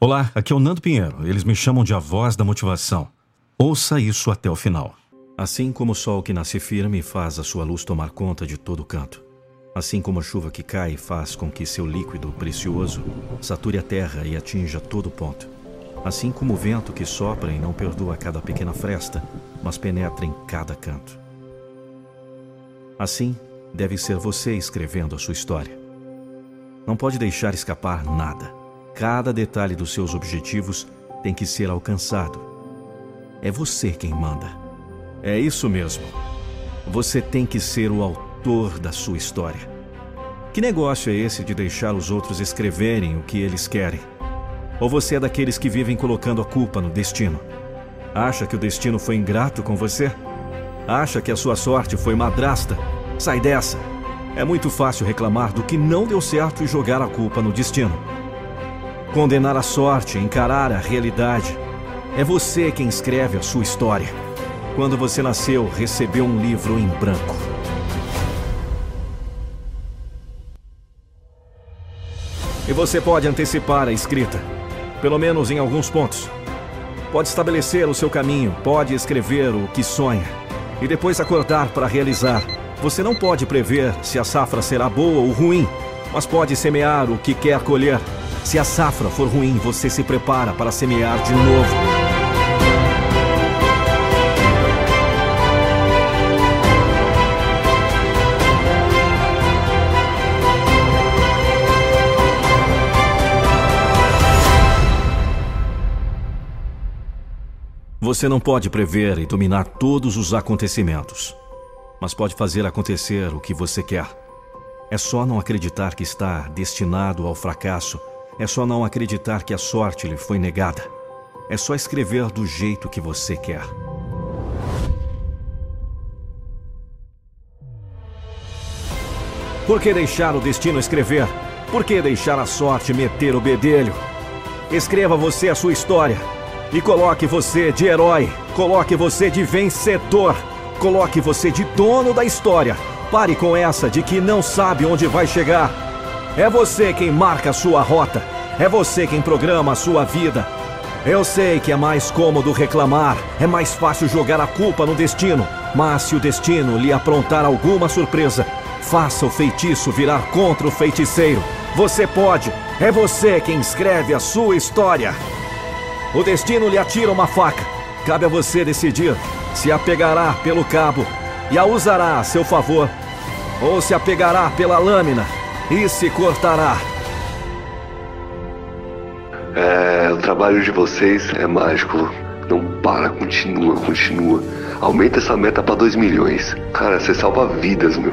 Olá, aqui é o Nando Pinheiro. Eles me chamam de a voz da motivação. Ouça isso até o final. Assim como o sol que nasce firme faz a sua luz tomar conta de todo canto. Assim como a chuva que cai faz com que seu líquido precioso sature a terra e atinja todo ponto. Assim como o vento que sopra e não perdoa cada pequena fresta, mas penetra em cada canto. Assim, deve ser você escrevendo a sua história. Não pode deixar escapar nada. Cada detalhe dos seus objetivos tem que ser alcançado. É você quem manda. É isso mesmo. Você tem que ser o autor da sua história. Que negócio é esse de deixar os outros escreverem o que eles querem? Ou você é daqueles que vivem colocando a culpa no destino? Acha que o destino foi ingrato com você? Acha que a sua sorte foi madrasta? Sai dessa! É muito fácil reclamar do que não deu certo e jogar a culpa no destino. Condenar a sorte, encarar a realidade. É você quem escreve a sua história. Quando você nasceu, recebeu um livro em branco. E você pode antecipar a escrita, pelo menos em alguns pontos. Pode estabelecer o seu caminho, pode escrever o que sonha e depois acordar para realizar. Você não pode prever se a safra será boa ou ruim, mas pode semear o que quer colher. Se a safra for ruim, você se prepara para semear de novo. Você não pode prever e dominar todos os acontecimentos, mas pode fazer acontecer o que você quer. É só não acreditar que está destinado ao fracasso. É só não acreditar que a sorte lhe foi negada. É só escrever do jeito que você quer. Por que deixar o destino escrever? Por que deixar a sorte meter o bedelho? Escreva você a sua história. E coloque você de herói, coloque você de vencedor, coloque você de dono da história. Pare com essa de que não sabe onde vai chegar. É você quem marca a sua rota, é você quem programa a sua vida. Eu sei que é mais cômodo reclamar, é mais fácil jogar a culpa no destino, mas se o destino lhe aprontar alguma surpresa, faça o feitiço virar contra o feiticeiro. Você pode, é você quem escreve a sua história. O destino lhe atira uma faca. Cabe a você decidir se a pegará pelo cabo e a usará a seu favor, ou se a pegará pela lâmina e se cortará. É, o trabalho de vocês é mágico. Não para, continua, continua. Aumenta essa meta para 2 milhões. Cara, você salva vidas, meu.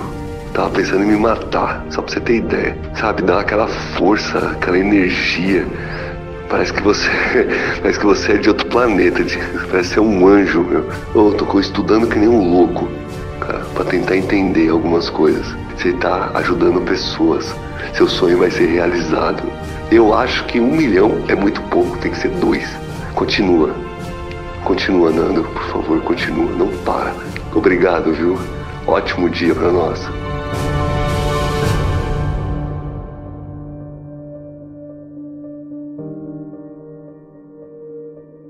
Tava pensando em me matar, só pra você ter ideia. Sabe, dá aquela força, aquela energia. Parece que você. Parece que você é de outro planeta. De, parece ser um anjo, meu. Eu tô estudando que nem um louco, cara, pra tentar entender algumas coisas. Você tá ajudando pessoas. Seu sonho vai ser realizado. Eu acho que um milhão é muito pouco, tem que ser dois. Continua. Continua, Nando, por favor, continua. Não para. Obrigado, viu? Ótimo dia para nós.